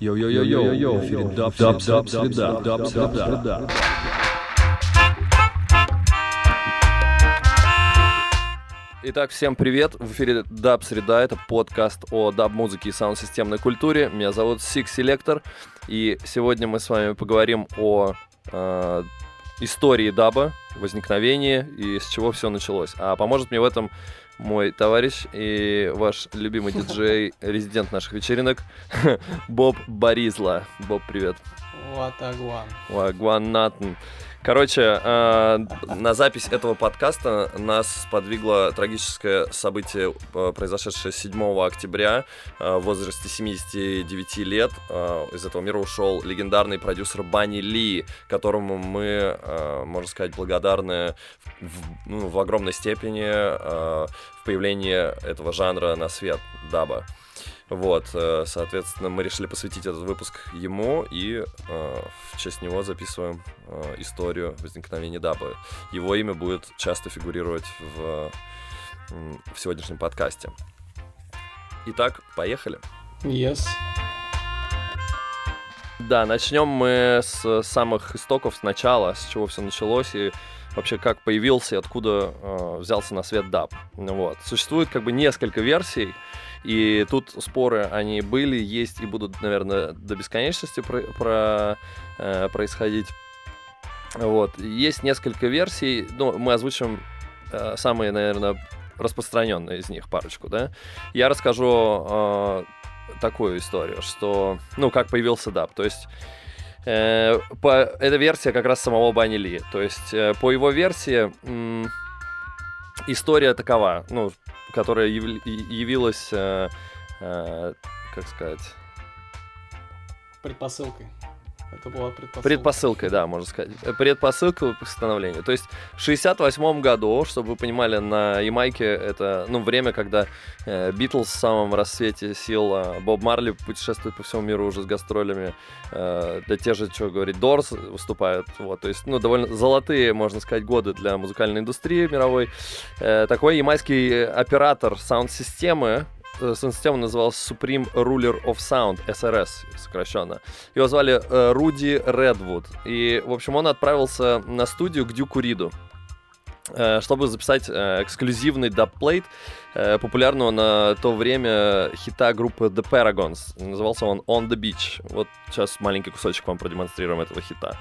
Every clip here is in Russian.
Йо-йо-йо-йо-йо, в эфире даб, среда, даб, среда. Итак, всем привет! В эфире Даб Среда, это подкаст о даб-музыке и саунд-системной культуре. Меня зовут Six Selector, и сегодня мы с вами поговорим о э, истории даба, возникновении и с чего все началось. А поможет мне в этом мой товарищ и ваш любимый диджей, резидент наших вечеринок, Боб Боризла. Боб, привет. Ватагуан. Вагуан Натан. Короче, э, на запись этого подкаста нас подвигло трагическое событие, э, произошедшее 7 октября э, в возрасте 79 лет. Э, из этого мира ушел легендарный продюсер Банни Ли, которому мы, э, можно сказать, благодарны в, ну, в огромной степени э, в появлении этого жанра на свет даба. Вот, э, соответственно, мы решили посвятить этот выпуск ему и э, в честь него записываем э, историю возникновения даба. Его имя будет часто фигурировать в, в сегодняшнем подкасте. Итак, поехали. Yes. Да, начнем мы с самых истоков, с начала, с чего все началось и вообще как появился и откуда э, взялся на свет даб. Вот. Существует как бы несколько версий, и тут споры, они были, есть и будут, наверное, до бесконечности про, про, э, происходить. Вот. Есть несколько версий, ну, мы озвучим э, самые, наверное, распространенные из них, парочку, да. Я расскажу э, такую историю, что, ну, как появился даб. То есть Э, по, это версия как раз самого Банни. То есть, э, по его версии, м, история такова, ну, которая яв- явилась, э, э, как сказать, Предпосылкой. Это была предпосылка. Предпосылкой, да, можно сказать. Э, Предпосылкой к становлению. То есть в 68 году, чтобы вы понимали, на Ямайке это, ну, время, когда э, Битлз в самом рассвете сил, а Боб Марли путешествует по всему миру уже с гастролями, э, да те же, что говорить, Дорс выступают, вот, то есть, ну, довольно золотые, можно сказать, годы для музыкальной индустрии мировой. Э, такой ямайский оператор саунд-системы, э, саунд-система называлась Supreme Ruler of Sound, SRS сокращенно. Его звали э, Руди Редвуд. И, в общем, он отправился на студию к Дюку Риду э, чтобы записать э, эксклюзивный дабплейт э, популярного на то время хита группы The Paragons. Назывался он On the Beach. Вот сейчас маленький кусочек вам продемонстрируем этого хита.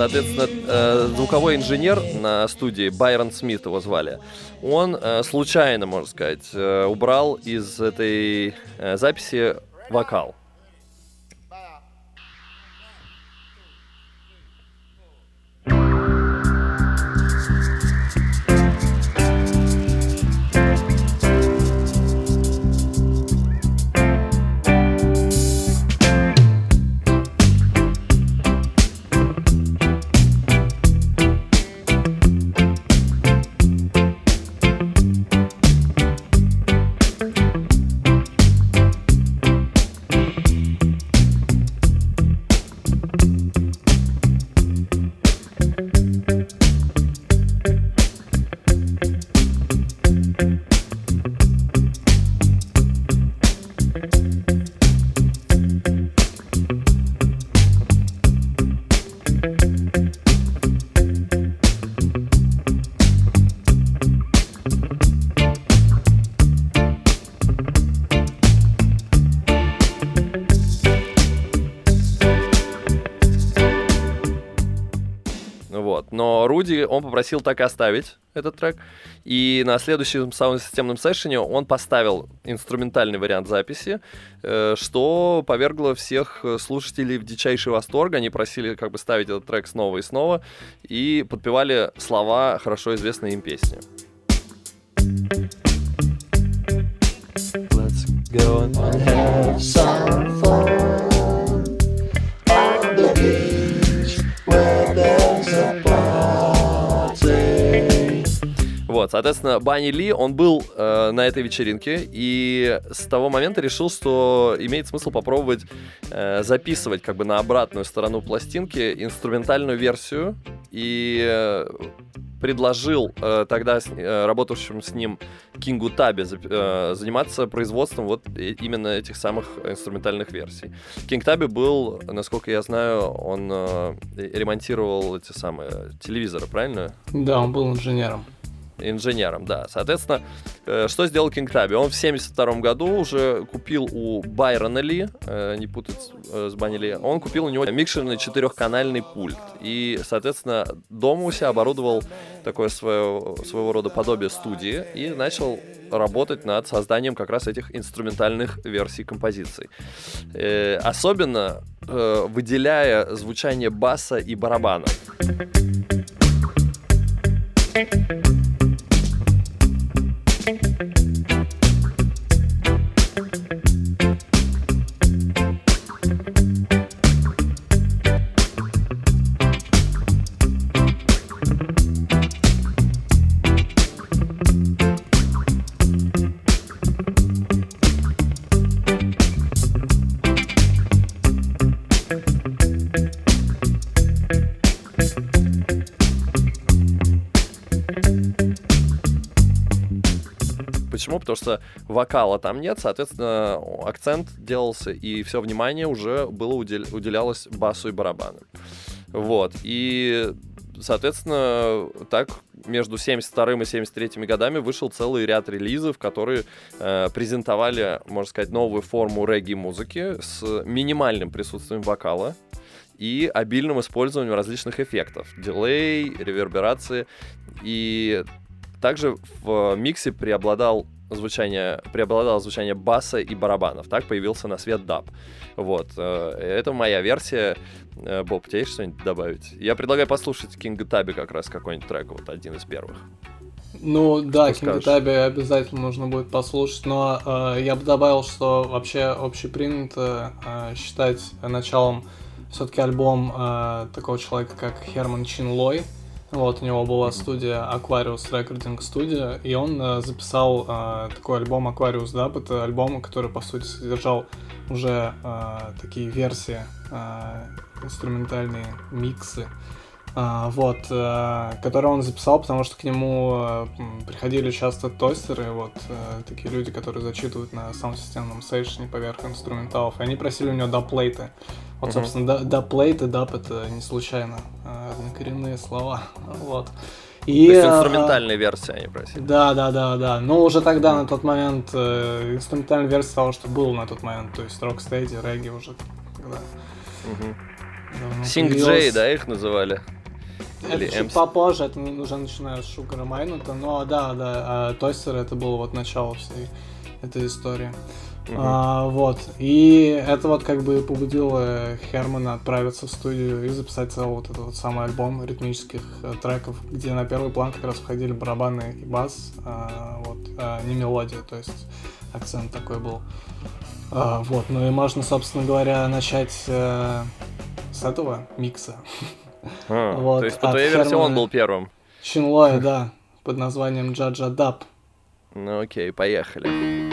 Соответственно, э, звуковой инженер на студии, Байрон Смит его звали, он э, случайно, можно сказать, э, убрал из этой записи вокал. Он попросил так и оставить этот трек. И на следующем саунд-системном сессионе он поставил инструментальный вариант записи, э, что повергло всех слушателей в дичайший восторг. Они просили как бы ставить этот трек снова и снова и подпевали слова хорошо известной им песни. Let's go and have Вот, соответственно, Банни Ли, он был э, на этой вечеринке, и с того момента решил, что имеет смысл попробовать э, записывать как бы на обратную сторону пластинки инструментальную версию, и э, предложил э, тогда э, работавшим с ним Кингу зап- э, заниматься производством вот именно этих самых инструментальных версий. Кинг Таби был, насколько я знаю, он э, ремонтировал эти самые телевизоры, правильно? Да, он был инженером. Инженером, да. Соответственно, э, что сделал Кинг Таби? Он в 72 году уже купил у Байрона Ли, э, не путать с- э, с Банни Ли, он купил у него микшерный четырехканальный пульт. И, соответственно, дома у себя оборудовал такое свое, своего рода подобие студии и начал работать над созданием как раз этих инструментальных версий композиций. Э, особенно э, выделяя звучание баса и барабана. Почему? Thank you. Потому что вокала там нет, соответственно, акцент делался, и все внимание уже было удел- уделялось басу и барабанам. Вот. И, соответственно, так между 72 и 73 годами вышел целый ряд релизов, которые э, презентовали, можно сказать, новую форму регги-музыки с минимальным присутствием вокала и обильным использованием различных эффектов. Дилей, реверберации. И также в миксе преобладал звучание, преобладало звучание баса и барабанов. Так появился на свет даб. Вот. э, Это моя версия. Э, Боб, тебе есть что-нибудь добавить? Я предлагаю послушать Кинга Таби как раз какой-нибудь трек, вот один из первых. Ну да, Кинга? Таби обязательно нужно будет послушать, но э, я бы добавил, что вообще общепринято э, считать началом все-таки альбом э, такого человека, как Херман Чин Лой. Вот, у него была студия Aquarius Recording Studio, и он э, записал э, такой альбом Aquarius Dub. Это альбом, который, по сути, содержал уже э, такие версии, э, инструментальные миксы, а, вот, э, который он записал, потому что к нему э, приходили часто тостеры, вот, э, такие люди, которые зачитывают на саунд-системном сейшне поверх инструменталов, и они просили у него даплейты. Вот, собственно, да- даплейты, дап это не случайно, э, однокоренные слова, вот. И, То есть э, инструментальная версия они просили. да, да, да, да. Но уже тогда, на тот момент, э, инструментальная версия того, что было на тот момент, то есть рокстеди, регги уже тогда давно Синг. Джей, да, их называли? Это Или чуть MC. попозже, это уже начиная с Шугара Майнута, но да, да, а Тостер это было вот начало всей этой истории. Мгм. А, вот, и это вот как бы побудило Хермана отправиться в студию и записать целый вот этот вот самый альбом ритмических э, треков, где на первый план как раз входили барабаны и бас, а, вот, а, не мелодия, то есть акцент такой был. А, вот, ну и можно, собственно говоря, начать э, с этого микса. А, вот, То есть по твоей версии он Хермана- был первым. Шинлоя, да, под названием Джаджа Даб. Ну окей, поехали.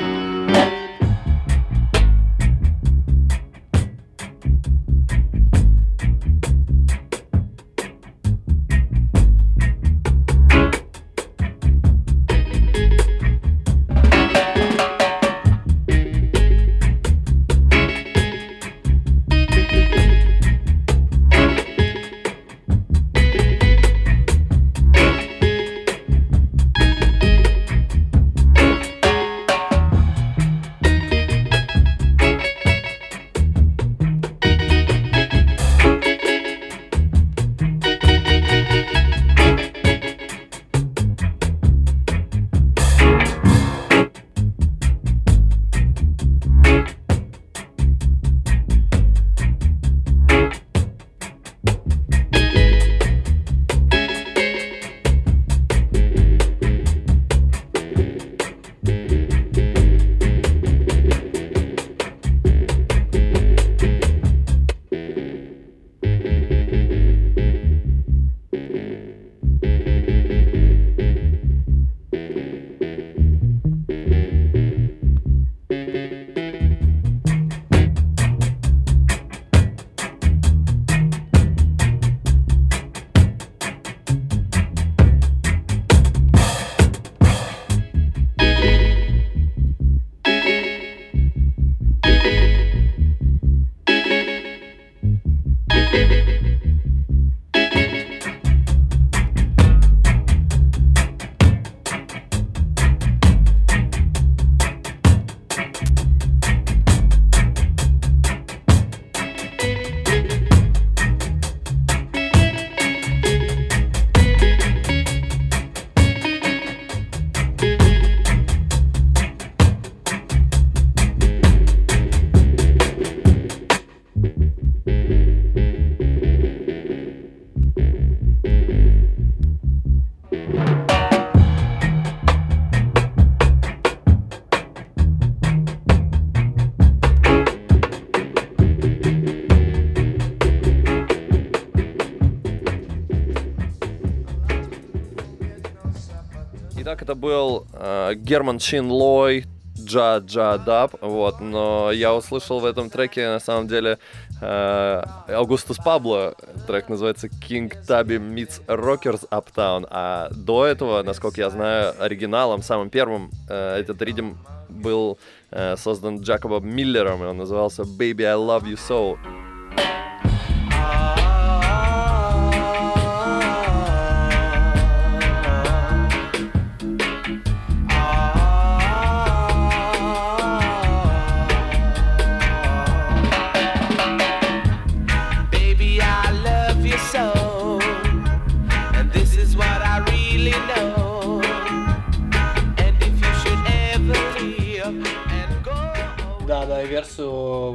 Герман Чин Лой, Джа Джа Даб, вот, но я услышал в этом треке, на самом деле, э, Аугустус Пабло, трек называется King Tabby Meets Rockers Uptown, а до этого, насколько я знаю, оригиналом, самым первым, э, этот ритм был э, создан Джакобом Миллером, и он назывался Baby I Love You So.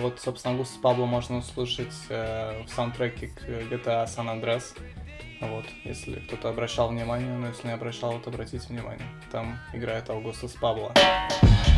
Вот, собственно, Густа Пабло можно услышать э, в саундтреке к GTA San Andreas. Вот, если кто-то обращал внимание, но если не обращал, то обратите внимание. Там играет Аугустус Пабло. Baby,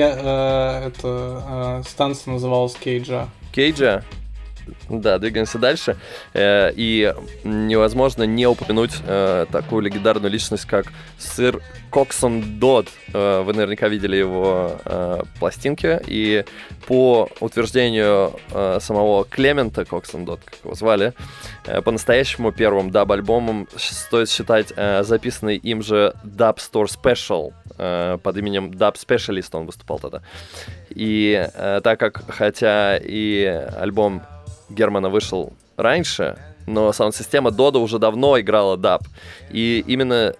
Там э, я, э, станция называлась Кейджа. Кейджа. Да, двигаемся дальше. Э, и невозможно не упомянуть э, такую легендарную личность, как сыр Коксон Дод. Э, Вы наверняка видели его пластинки. И по утверждению самого Клемента Коксон Дод, как его звали, по-настоящему первым даб-альбомом стоит считать записанный им же Dub Store Special. Э, Под именем Dub Specialist он выступал тогда. И э, так как, хотя и альбом Германа вышел раньше, но саунд-система Дода уже давно играла даб. И именно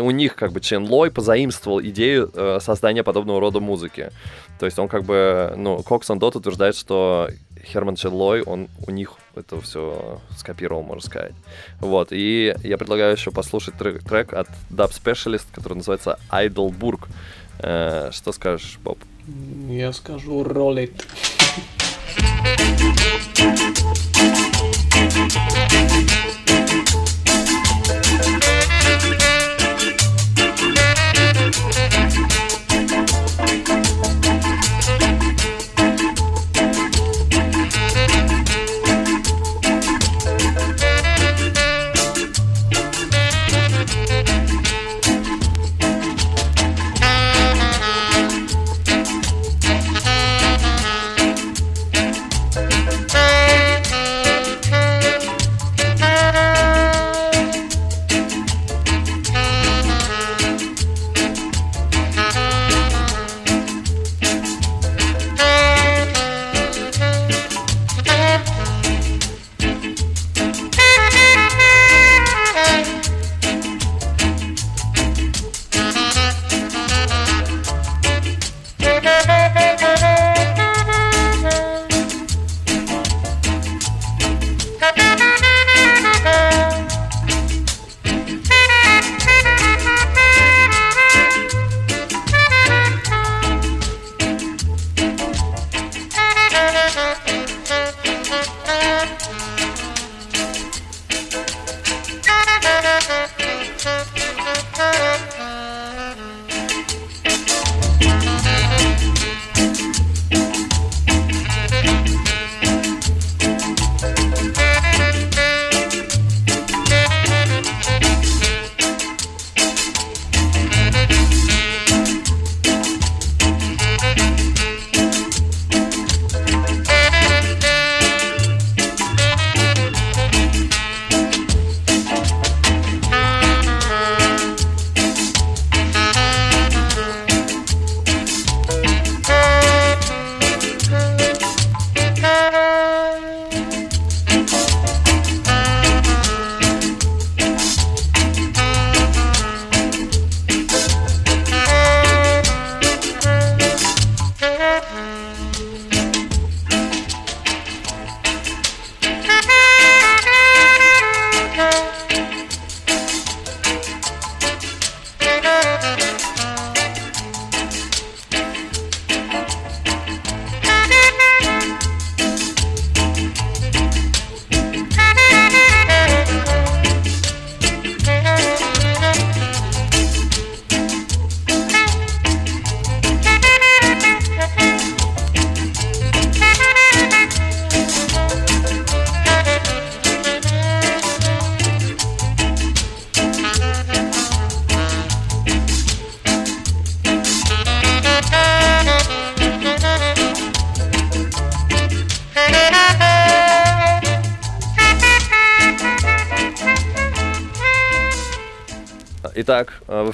у них как бы Чен Лой позаимствовал идею э, создания подобного рода музыки. То есть он как бы, ну, Коксон Дот утверждает, что Херман Чен Лой, он у них это все скопировал, можно сказать. Вот, и я предлагаю еще послушать трек, трек от Dub Specialist, который называется Idleburg. Э, что скажешь, Боб? Я скажу ролит. Baby,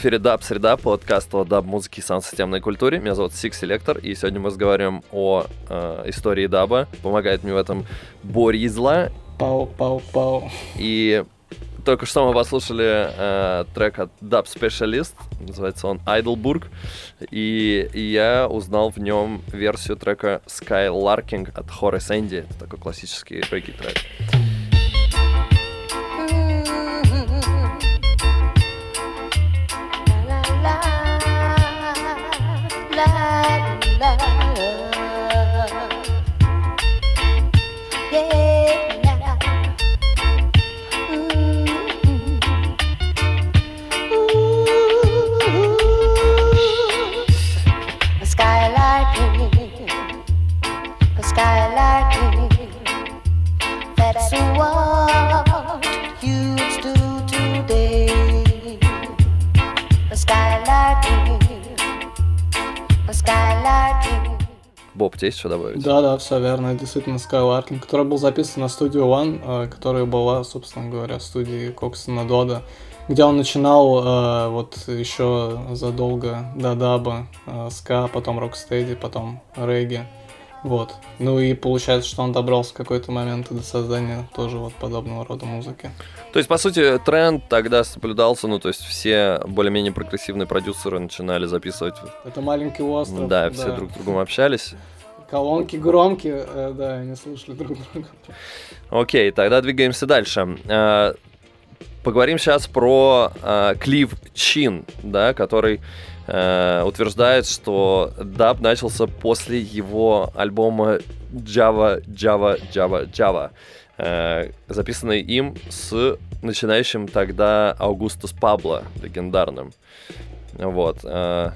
эфире Даб Среда, подкаст о даб-музыке и саунд-системной культуре. Меня зовут Six Selector, и сегодня мы разговариваем о э, истории даба. Помогает мне в этом Боризла. Пау, пау, пау. И только что мы послушали э, трек от Dub Specialist, называется он Idleburg, и, и я узнал в нем версию трека Skylarking от Horace Andy. Это такой классический регги трек. Боб, тебе есть что добавить? Да, да, все верно. Действительно, Skylarking, который был записан на студию One, э, которая была, собственно говоря, в студии Коксона Дода, где он начинал э, вот еще задолго до даба, ска, потом рокстеди, потом регги. Вот. Ну и получается, что он добрался в какой-то момент до создания тоже вот подобного рода музыки. То есть, по сути, тренд тогда соблюдался, ну, то есть все более-менее прогрессивные продюсеры начинали записывать, Это маленький остров. да, все друг с другом общались. Колонки громкие, э, да, они слушали друг друга. Окей, тогда двигаемся дальше. Э, Поговорим сейчас про э, Клив Чин, да, который э, утверждает, что даб начался после его альбома Java, Java, Java, Java, э, записанный им с начинающим тогда Аугустус Пабло, легендарным. Вот. э,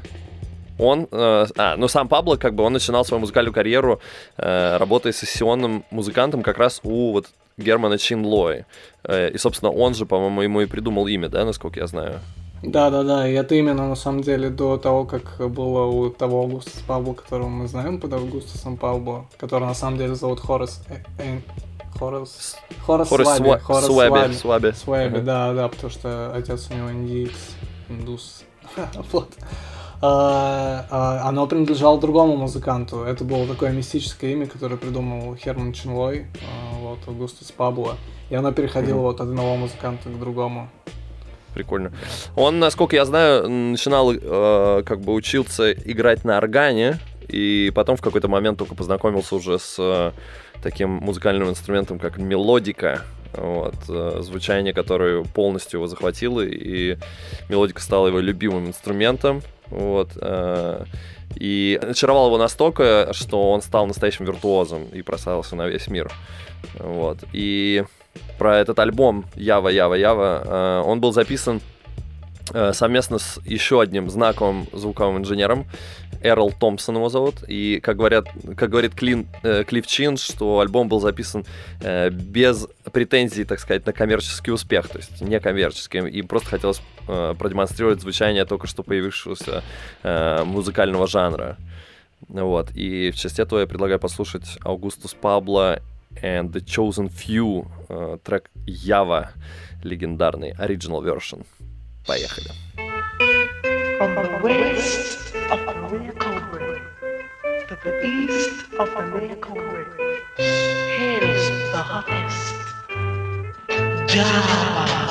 он, э, а, ну сам Пабло, как бы, он начинал свою музыкальную карьеру, э, работая сессионным музыкантом как раз у вот Германа Чинлои. Э, и, собственно, он же, по-моему, ему и придумал имя, да, насколько я знаю. Да, да, да, и это именно на самом деле до того, как было у того Аугустуса Пабло, которого мы знаем под Аугустусом Пабло, который на самом деле зовут Хорас Эйн- Хорас... Хорас Хорас Сваби. Сва- Хорас Сваби, Сваби. Сваби. Да, да, потому что отец у него индиец, индус. Вот. А, а, Оно принадлежало другому музыканту. Это было такое мистическое имя, которое придумал Херман Чинлой, а, вот, Аугустус Пабло. И оно переходило вот от одного музыканта к другому. Прикольно. Он, насколько я знаю, начинал, э, как бы учился играть на органе, и потом в какой-то момент только познакомился уже с э, таким музыкальным инструментом, как мелодика. Вот, э, звучание, которое полностью его захватило, и мелодика стала его любимым инструментом. Вот, э, и очаровал его настолько, что он стал настоящим виртуозом и прославился на весь мир. Вот. И про этот альбом Ява, Ява, Ява, э, он был записан совместно с еще одним знаковым звуковым инженером. Эрл Томпсон его зовут. И, как, говорят, как говорит Клин, э, Клифф Чин, что альбом был записан э, без претензий, так сказать, на коммерческий успех, то есть не коммерческий. Им просто хотелось э, продемонстрировать звучание только что появившегося э, музыкального жанра. Вот. И в части этого я предлагаю послушать Аугустус Пабло and the Chosen Few, э, трек Ява, легендарный, original version. Поехали. From the west of American Way to the east of American Way, hails the hottest Java. Java,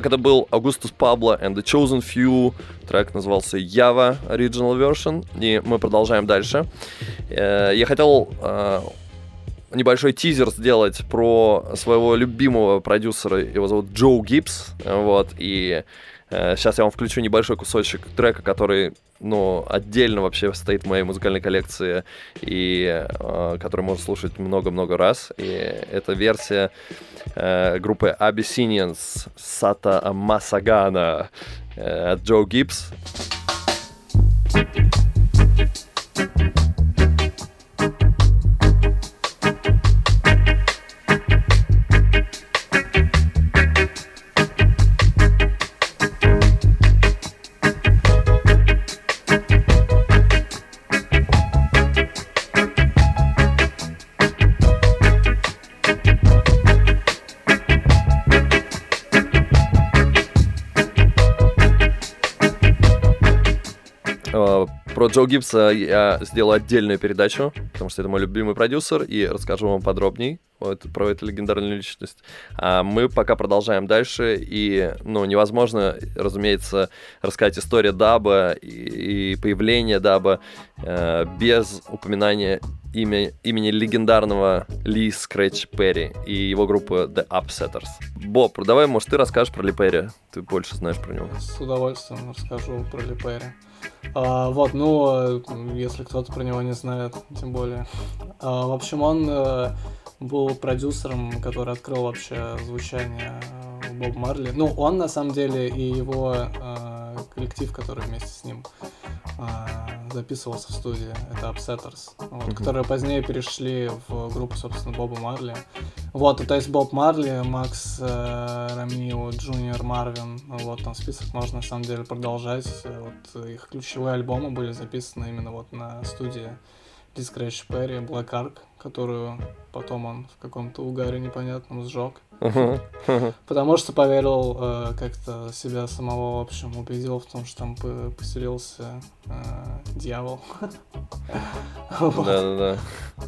Итак, это был Augustus Pablo and the Chosen Few. Трек назывался Java Original Version. И мы продолжаем дальше. Э, Я хотел э, небольшой тизер сделать про своего любимого продюсера. Его зовут Джо Гибс. Вот. И сейчас я вам включу небольшой кусочек трека, который ну, отдельно вообще стоит в моей музыкальной коллекции и э, который можно слушать много-много раз. И это версия э, группы Abyssinians Сата Масагана э, от Джо Гибс. Э, Про Джо Гибса я сделаю отдельную передачу, потому что это мой любимый продюсер, и расскажу вам подробней вот, про эту легендарную личность. А мы пока продолжаем дальше, и, ну, невозможно, разумеется, рассказать историю даба и, и появление даба э, без упоминания имя, имени легендарного Ли Скретч Перри и его группы The Upsetters. Боб, давай, может, ты расскажешь про Ли Перри? Ты больше знаешь про него. С удовольствием расскажу про Ли Перри. А, вот, ну, э, если кто-то про него не знает, тем более. А, в общем, он э, был продюсером, который открыл вообще звучание э, Боб Марли. Ну, он на самом деле и его коллектив, который вместе с ним э, записывался в студии, это Upsetters, вот, которые позднее перешли в группу, собственно, Боба Марли. Вот, и то есть Боб Марли, Макс э, Рамио, Джуниор Марвин, вот там список можно на самом деле продолжать. Вот их ключевые альбомы были записаны именно вот на студии Скрэч Перри, Black Ark, которую потом он в каком-то угаре непонятном сжег. Потому что поверил э, как-то себя самого, в общем, убедил в том, что там по- поселился э, дьявол. Вот. Да-да-да.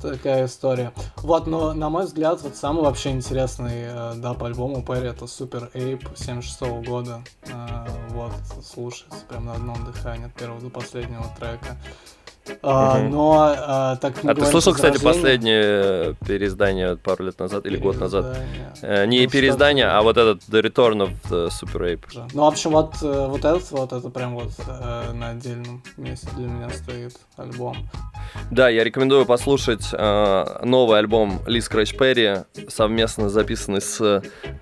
Такая история. Вот, но на мой взгляд, вот самый вообще интересный э, даб альбом у Перри это Super Ape 76 года. Э, вот, слушается прям на одном дыхании от первого до последнего трека. А, но э, так как мы А ты слышал, кстати, последнее переиздание пару лет назад или год назад? Э, Не Ну, переиздание, а вот этот The Return of the Super Ape. Да. Ну, в общем, вот, э, вот этот вот, это прям вот э, на отдельном месте для меня стоит альбом. Да, я рекомендую послушать э, новый альбом Ли Scratch Perry, совместно записанный с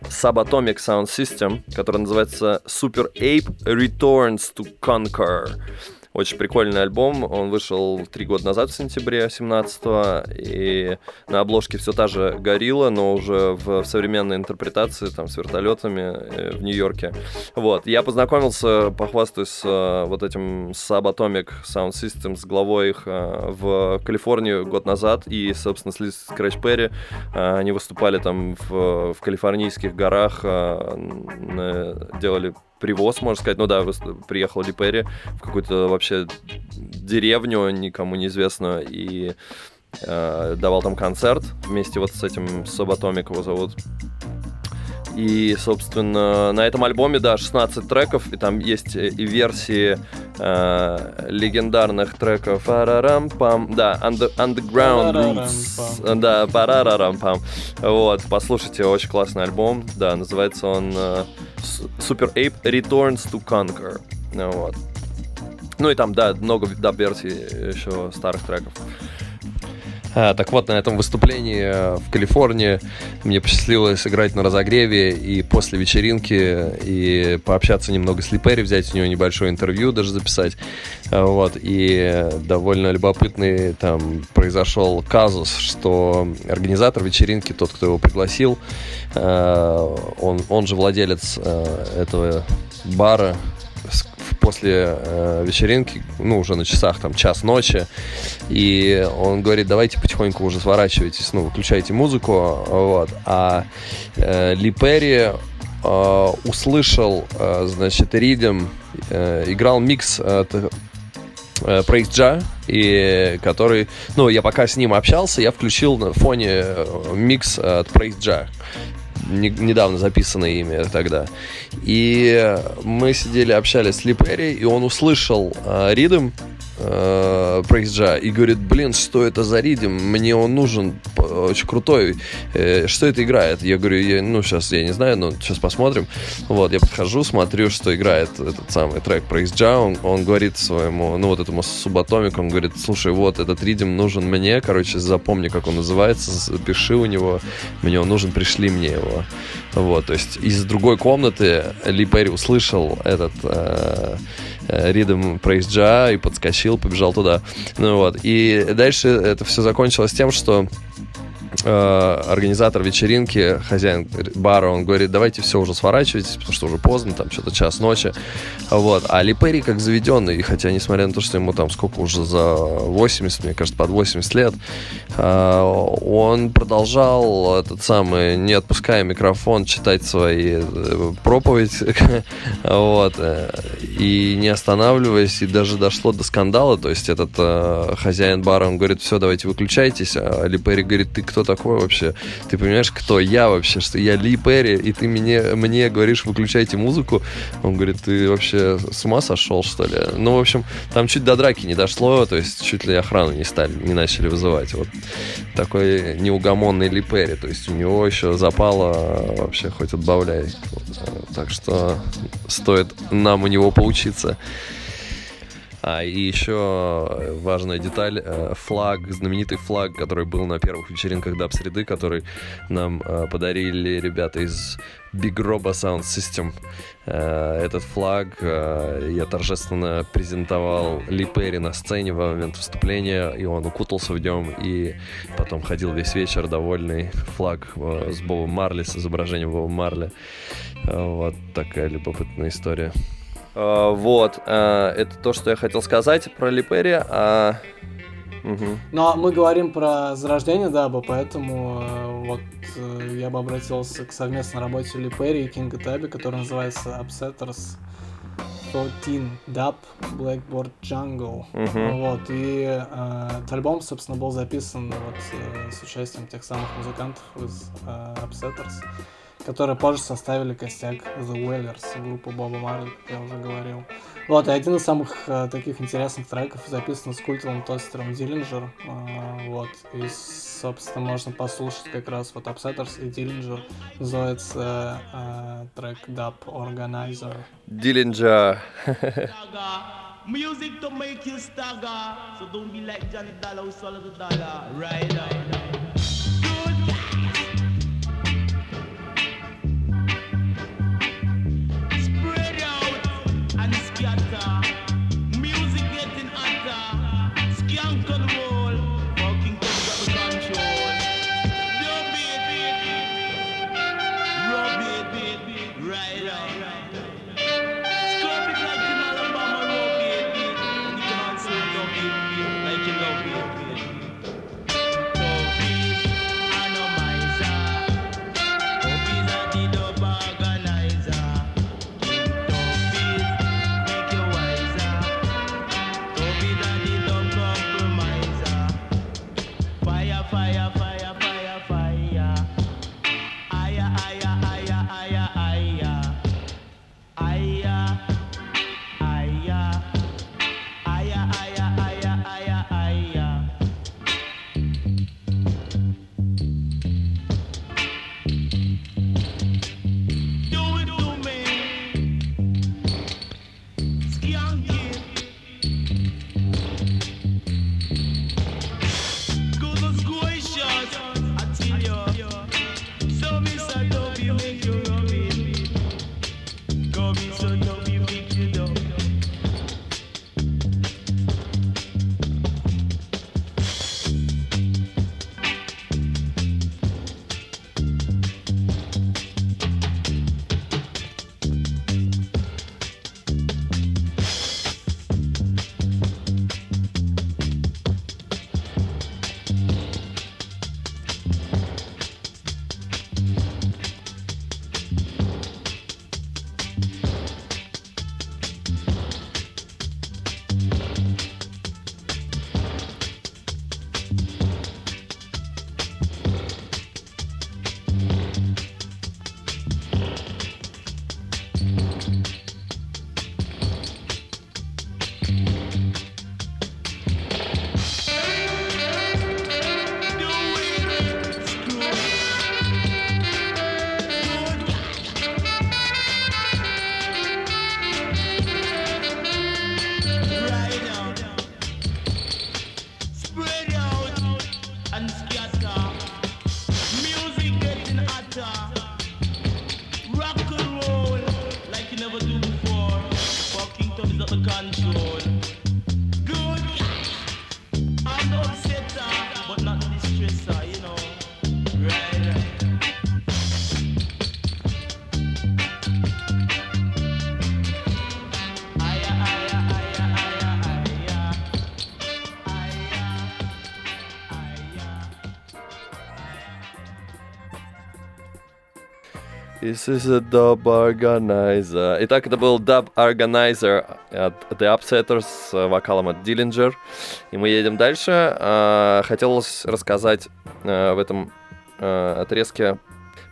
Subatomic Sound System, который называется Super Ape Returns to Conquer. Очень прикольный альбом. Он вышел три года назад, в сентябре 17 и на обложке все та же горилла, но уже в современной интерпретации, там, с вертолетами э, в Нью-Йорке. Вот. Я познакомился, похвастаюсь, с э, вот этим Subatomic Sound System, с главой их э, в Калифорнии год назад, и, собственно, с Ли Scratch Perry э, они выступали там в, в калифорнийских горах, делали привоз, можно сказать. Ну да, приехал Ли Перри в какую-то вообще деревню, никому неизвестную, и э, давал там концерт вместе вот с этим Сабатомик его зовут. И, собственно, на этом альбоме, да, 16 треков, и там есть э, и версии э, легендарных треков Парарам-пам, да, Under- Underground Roots, Парарарам-пам. да, Парарарам-пам. Вот, послушайте, очень классный альбом, да, называется он э, Super Ape Returns to Conquer, вот. Ну и там, да, много даб-версий еще старых треков. А, так вот, на этом выступлении э, в Калифорнии мне посчастливилось играть на разогреве и после вечеринки и пообщаться немного с Ли Перри, взять у него небольшое интервью даже записать. А, Вот, и довольно любопытный там произошел казус, что организатор вечеринки, тот, кто его пригласил, э, он, он же владелец э, этого бара, после э, вечеринки, ну, уже на часах там час ночи, и он говорит, давайте потихоньку уже сворачивайтесь, ну, выключайте музыку, вот, а э, Ли Перри э, услышал, э, значит, ридем, э, играл микс э, Ja, и который, ну, я пока с ним общался, я включил на фоне э, микс от Ja. Не- недавно записанное имя тогда. И мы сидели, общались с Ли Перри, и он услышал э, ритм э, Ja и говорит, блин, что это за ритм? Мне он нужен, очень крутой. Э, что это играет? Я говорю, я, ну, сейчас я не знаю, но сейчас посмотрим. Вот, я подхожу, смотрю, что играет этот самый трек Ja. Он, он говорит своему, ну, вот этому субатомику, он говорит, слушай, вот этот ритм нужен мне, короче, запомни, как он называется, запиши у него, мне он нужен, пришли мне его. Вот, то есть из другой комнаты Ли Перри услышал этот э, э, Praise Ja и подскочил, побежал туда. Ну вот, и дальше это все закончилось тем, что э, организатор вечеринки, хозяин бара, он говорит, давайте все уже сворачивайтесь, потому что уже поздно, там что-то час ночи. Вот. А Ли как заведенный, хотя несмотря на то, что ему там сколько уже за 80, мне кажется, под 80 лет, э, он продолжал этот самый, не отпуская микрофон, читать свои э, проповедь, вот, и не останавливаясь, и даже дошло до скандала, то есть этот хозяин бара, он говорит, все, давайте выключайтесь, а Ли говорит, ты кто такой вообще? Ты понимаешь, кто я вообще, что я Ли Перри, и ты мне, мне говоришь, выключайте музыку? Он говорит, ты вообще с ума сошел, что ли? Ну, в общем, там чуть до драки не дошло, то есть чуть ли охрану не стали, не начали вызывать. Вот такой неугомонный Ли Перри, то есть у него еще запало вообще хоть отбавляй. Э, Так что стоит нам у него поучиться. А, и еще важная деталь, э, флаг, знаменитый флаг, который был на первых вечеринках Даб Среды, который нам э, подарили ребята из Big Robo Sound System. Э, Этот флаг э, я торжественно презентовал Ли Перри на сцене во момент выступления, и он укутался в нем, и потом ходил весь вечер довольный. Флаг э, с Бобом Марли, с изображением Боба Марли. Э, Вот такая любопытная история. А, Вот, а, это то, что я хотел сказать про Ли Перри. а, мгм. Но мы говорим про зарождение даба, поэтому э, вот э, я бы обратился к совместной работе Ли Перри и Кинга Таби, которая называется Upsetters 14 Dub Blackboard Jungle. Мгм. Вот, и э, этот альбом, собственно, был записан вот э, с участием тех самых музыкантов из э, Upsetters, которые позже составили костяк The Wailers, группу Боба Марли, как я уже говорил. Вот, и один из самых э, таких интересных треков записан с культовым тостером Диллинджер. э, вот, и, собственно, можно послушать как раз вот Upsetters и Диллинджер. Называется э, трек Dub Organizer. Диллинджа. stagger. Music to make you stagger. So don't be like Johnny Dollar who swallow the dollar. Right on. Good. This is a dub organizer. Итак, это был дуб organizer от The Upsetters с вокалом от Dillinger. И мы едем дальше. А, Хотелось рассказать а, в этом а, отрезке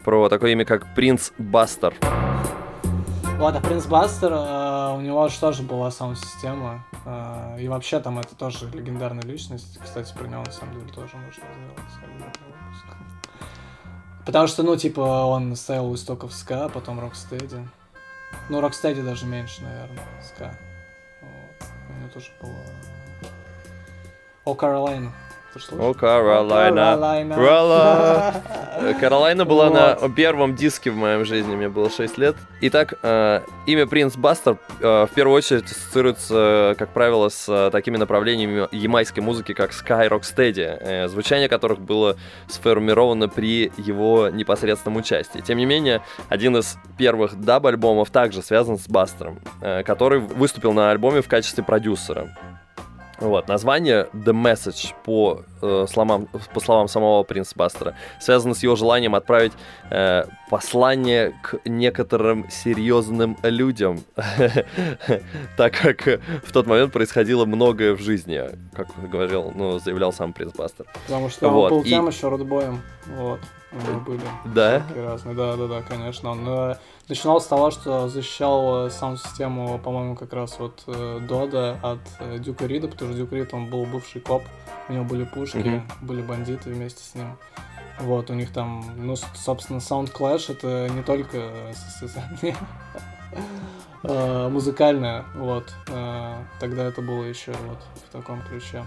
про такое имя, как Принц Бастер. Ладно, Принц Бастер, э, у него же тоже была саунд-система. э, И вообще там это тоже легендарная личность. Кстати, про него на самом деле тоже можно сделать. Потому что, ну, типа, он стоял у истоков ска, потом Рокстеди. Ну, Рокстеди даже меньше, наверное, ска. Вот. У него тоже было... О, Каролайна. Слышал? О, Каролайна. Каролайна. Каролайна была на Вот. первом диске в моем жизни, мне было 6 лет. Итак, э, имя Принц Бастер э, в первую очередь ассоциируется, как правило, с э, такими направлениями ямайской музыки, как Sky Rocksteady, э, звучание которых было сформировано при его непосредственном участии. Тем не менее, один из первых даб-альбомов также связан с Бастером, э, который выступил на альбоме в качестве продюсера. Вот, название The Message по, э, словам, по словам самого Принца Бастера связано с его желанием отправить э, послание к некоторым серьезным людям, так как в тот момент происходило многое в жизни, как говорил, ну, заявлял сам Принц Бастер. Потому что Вот, он был и- тем еще родбоем. Вот. У него были. Да? разные. Да, да, да, конечно. Он э, начинал с того, что защищал э, саунд-систему, по-моему, как раз вот э, Дода от э, Дюка Рида, потому что Дюк Рид, он был бывший коп, у него были пушки, Мгм. были бандиты вместе с ним. Вот, у них там, ну, собственно, Sound Clash это не только состязание музыкальное, вот. Тогда это было еще вот в таком ключе.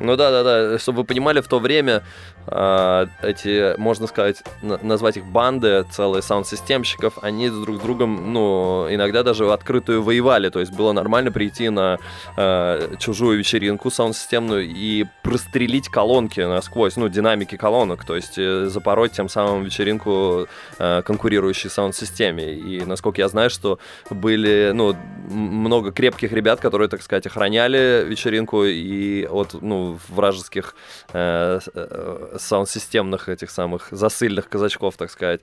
Ну да, да, да. Чтобы вы понимали, в то время а, эти, можно сказать, на- назвать их банды, целые саунд-системщиков, они друг с другом, ну, иногда даже в открытую воевали. То есть было нормально прийти на а, чужую вечеринку саунд-системную и прострелить колонки насквозь, ну, динамики колонок, то есть э, запороть тем самым вечеринку э, конкурирующей саунд-системе. И насколько я знаю, что были, ну, много крепких ребят, которые, так сказать, охраняли вечеринку и от, ну, вражеских э, э, саунд-системных этих самых засыльных казачков, так сказать.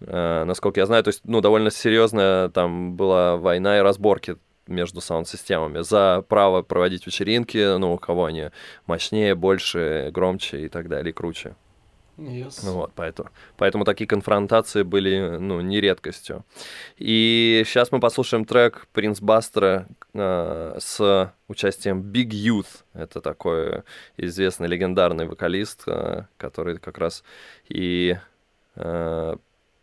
Э, насколько я знаю, то есть, ну, довольно серьезная там была война и разборки между саунд-системами за право проводить вечеринки, ну, у кого они мощнее, больше, громче и так далее, круче. Yes. Ну Вот, поэтому, поэтому такие конфронтации были, ну, не редкостью. И сейчас мы послушаем трек Принц Бастера э, с участием Big Youth. Это такой известный легендарный вокалист, э, который как раз и э,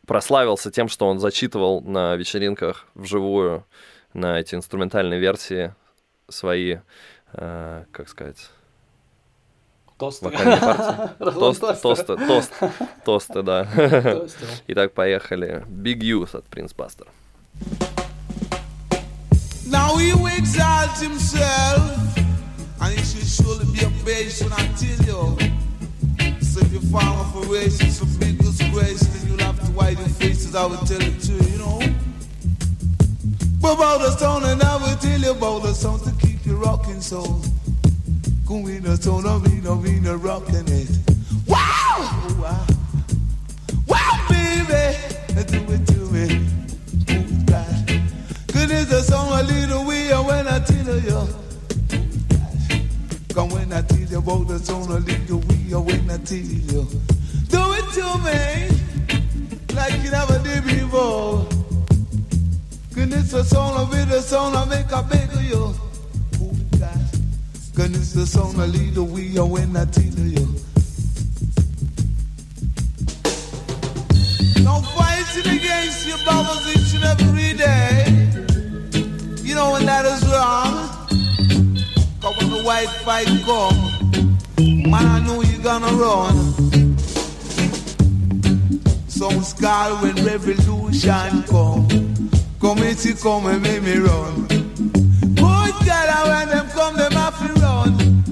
прославился тем, что он зачитывал на вечеринках вживую на эти инструментальные версии свои, э, как сказать, Тосты. Тост, Тосты. тосты, тост, тосты, да. Итак, поехали. Big Youth от Принц Бастера. Now he will exalt himself, and he should surely be abased when I tell you. So if you fall for races for big disgrace, then you'll have to wipe your faces. I will tell it to you, you know. But about the song, and I will tell you about the song to keep you rocking so. Go in the tone of me, no me, no rocking it. Wow! Wow! Wow, baby! Do it to me. Ooh, God. Good is the song a little way when I tell you. Come when I tell you about the song a little way when I tell you. Do it to me like you never did before. Goodness the song of it, the song I make a of you. Oh God. Goodness the song a little way when I tell you. No against your every day. You know when that is wrong. When the white fight come, man, you're gonna run. Some scar when revolution come. Come and come and make me run. And when them come, them have to run.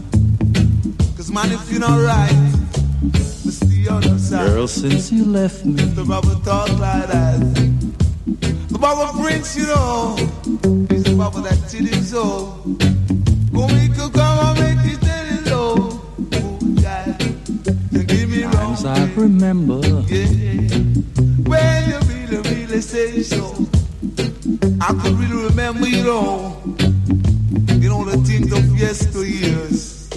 Cause man, if you're not right, it's the side. Girl, since you left me, The Bible talk like that. The Bible brings you know. It's the Bible that till his soul. Go make you come and make it tell it low. Oh, God. You give me wrong. times I remember. Yeah. When you really, really say so. I could really remember you know. You know the things of yesteryears.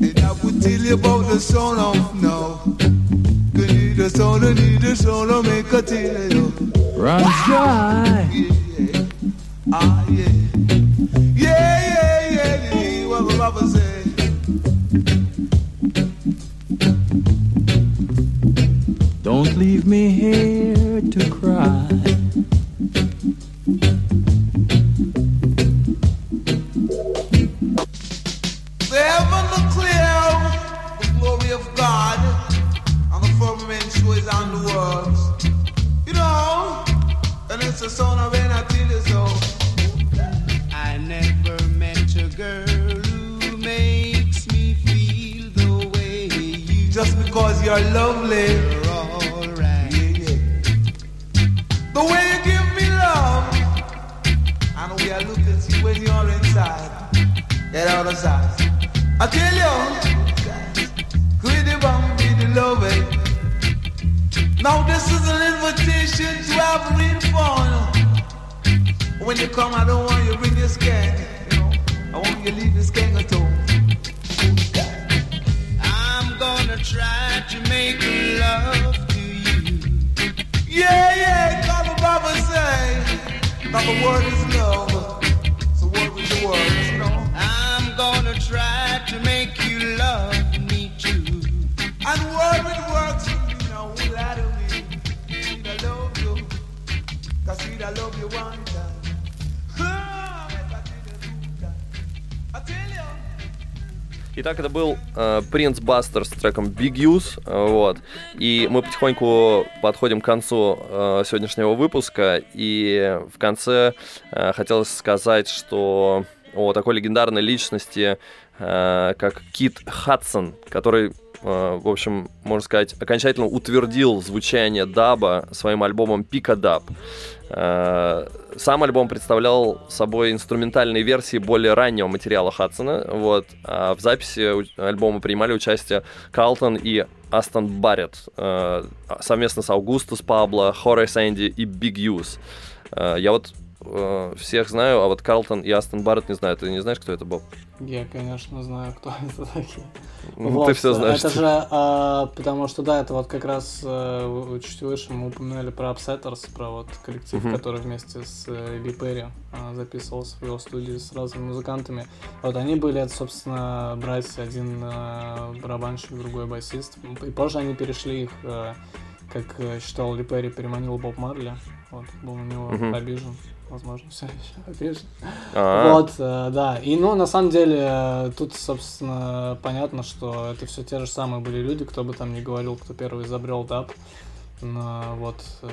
And I would tell you about the son of now. You need a you need a make a tell you. Runs dry. Yeah, ah, yeah. Yeah, yeah, yeah, yeah, what the Bible say. Don't leave me here to cry. You're lovely, You're alright. yeah, yeah. The way you give me love, and we are looking at you when you're inside. Get out of sight. I tell you, quit the be the love. Now this is an invitation to have real fun. When you come, I don't want you bring your skank, you know. I want you to leave the skank that the word is Итак, это был э, Принц Бастер с треком Big Use, э, вот. И мы потихоньку подходим к концу э, сегодняшнего выпуска. И в конце э, хотелось сказать, что о такой легендарной личности, э, как Кит Хадсон, который, в общем, можно сказать, окончательно утвердил звучание даба своим альбомом Pick a Dub. Э, Сам альбом представлял собой инструментальные версии более раннего материала Хадсона. Вот. А в записи альбома принимали участие Карлтон и Астон Барретт э, совместно с Аугустус Пабло, Хорас Энди и Big Youth. Э, Я вот э, всех знаю, а вот Карлтон и Астон Барретт не знаю. Ты не знаешь, кто это был? Я, конечно, знаю, кто это такие. Ну, Вот, Ты все знаешь. Это же, а, потому что, да, это вот как раз э, чуть выше мы упоминали про Upsetters, про вот коллектив, Мгм. который вместе с э, Ли Перри а, записывался в его студии с разными музыкантами. Вот они были, это, собственно, братья, один э, барабанщик, другой басист. И позже они перешли их, э, как э, считал Ли Перри, переманил Боб Марли. Вот, был на него Мгм. обижен. Возможно, все еще обижен. А, Вот, э, да. И, ну, на самом деле, э, тут, собственно, понятно, что это все те же самые были люди, кто бы там ни говорил, кто первый изобрел даб. Но вот э,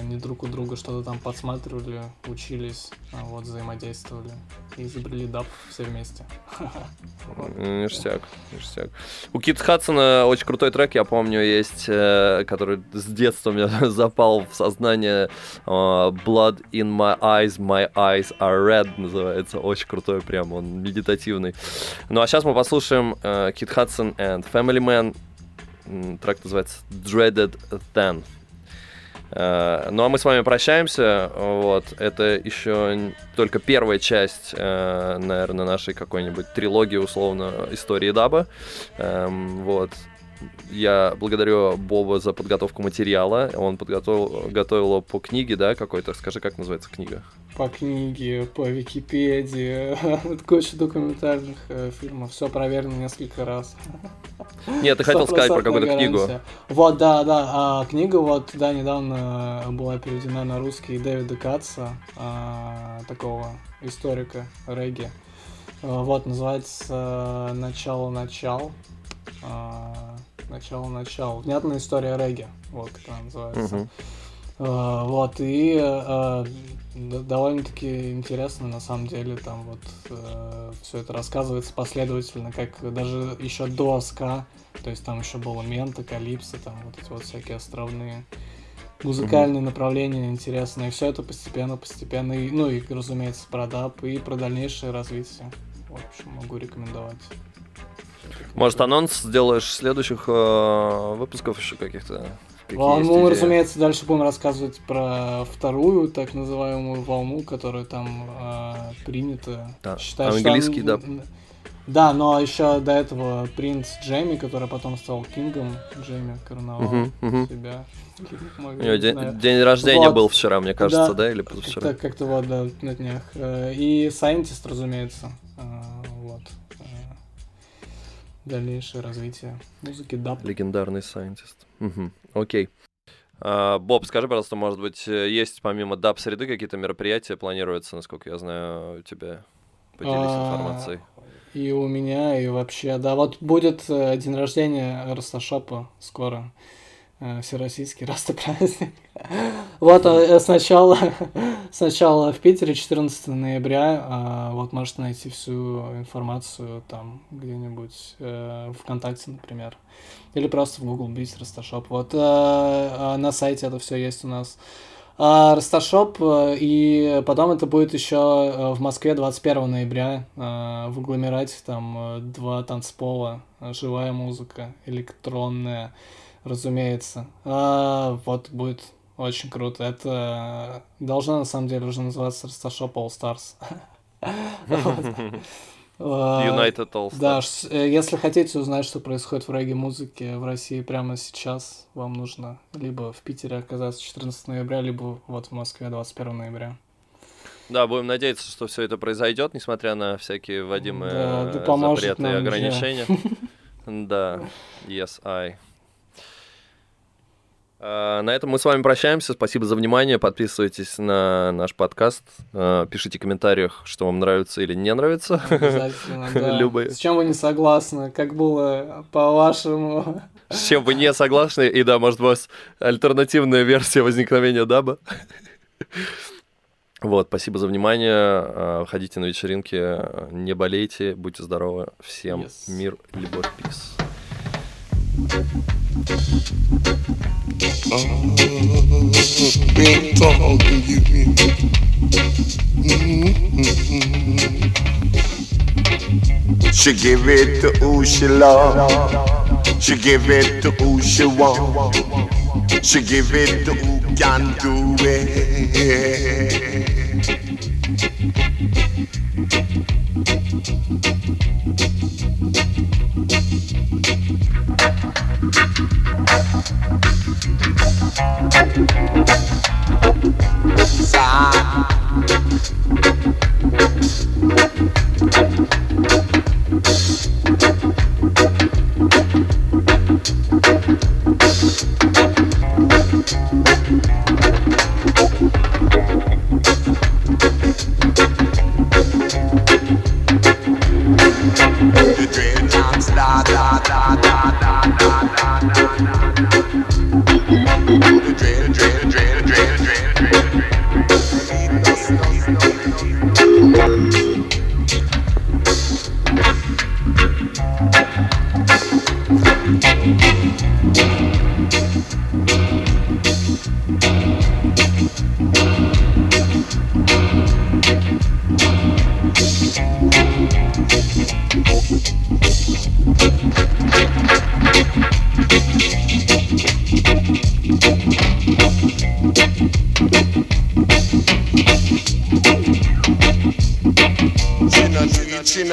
они друг у друга что-то там подсматривали, учились, а вот, взаимодействовали и изобрели даб все вместе. Ништяк, ништяк. У Кит Хадсона очень крутой трек, я помню, есть, э, который с детства мне запал в сознание. э, Blood in my eyes, my eyes are red называется. Очень крутой прям, он медитативный. Ну а сейчас мы послушаем Кит Хадсон and Family Man. Трек называется Dreaded Then. Э, Ну а мы с вами прощаемся. Вот. Это еще только первая часть, э, наверное, нашей какой-нибудь трилогии, условно, истории даба. Эм, Вот. Я благодарю Боба за подготовку материала. Он подготовил готовил его по книге, да, какой-то. Скажи, как называется книга? По книге, по Википедии, куча документальных э, фильмов, все проверено несколько раз. Нет, ты хотел сказать про какую-то книгу. Вот, да, да. а, книга вот, да, недавно была переведена на русский Дэвида Катца, а, такого историка регги. А, Вот, называется «Начало-начал». А, Начало-начало. Внятная история регги. Вот как она называется. Мгм. Э, Вот, и э, д- довольно-таки интересно, на самом деле, там вот все это рассказывается последовательно, как даже еще до ска, то есть там еще было Мента, Калипсо, там вот эти вот всякие островные музыкальные направления интересные, и все это постепенно, постепенно, и, ну и, разумеется, про даб и про дальнейшее развитие. В общем, могу рекомендовать. Может, анонс сделаешь следующих э, выпусков еще каких-то? Ну, мы, идеи? разумеется, дальше будем рассказывать про вторую, так называемую волну, которая там э, принята. Да, Считаю, что английский ан- даб. Да, но еще до этого принц Джейми, который потом стал кингом, Джейми короновал Мгм, мгм. себя. Него не день, день рождения Вот. был вчера, мне кажется, Да. да, или позавчера? Как-то, как-то вот, да, на днях. Э, И Scientist, разумеется. Дальнейшее развитие музыки даб. Легендарный Scientist. Мгм, Окей. А, Боб, скажи, пожалуйста, может быть, э, есть помимо даб среды какие-то мероприятия планируются, насколько я знаю, у тебя? Поделись А, информацией. И у меня, и вообще, да, вот будет э, день рождения Расташопа скоро. Э, Всероссийский Раста праздник. Вот э, сначала, сначала в Питере 14 ноября, а вот можете найти всю информацию там где-нибудь э, ВКонтакте, например. Или просто в Google вбить Расташоп. Вот э, на сайте это все есть у нас. А, Расташоп, э, и потом это будет еще в Москве 21 ноября в агломерате, там два танцпола, живая музыка, электронная, разумеется. А, Вот будет очень круто. Это должно на самом деле уже называться Расташоп All Stars. United All Да, Stars. ш- э, если хотите узнать, что происходит в регги-музыке в России прямо сейчас, вам нужно либо в Питере оказаться 14 ноября, либо вот в Москве 21 ноября. Да, будем надеяться, что все это произойдет, несмотря на всякие вводимые Да, да э, поможет запреты и ограничения. Да, yes, I. А, На этом мы с вами прощаемся. Спасибо за внимание. Подписывайтесь на наш подкаст. А, Пишите в комментариях, что вам нравится или не нравится. Обязательно, да. Любые. С чем вы не согласны, как было по-вашему. С чем вы не согласны. И да, может, у вас альтернативная версия возникновения даба. Вот, спасибо за внимание. А, Ходите на вечеринки, не болейте, будьте здоровы. Всем Yes. мир, любовь, пис. you. Mm-hmm. Mm-hmm. Mm-hmm. She give it to who she love. She give it to who she want. She give it to who can do it.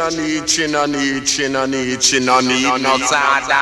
chinna ni chinna ni chinna ni chinna ni no sada.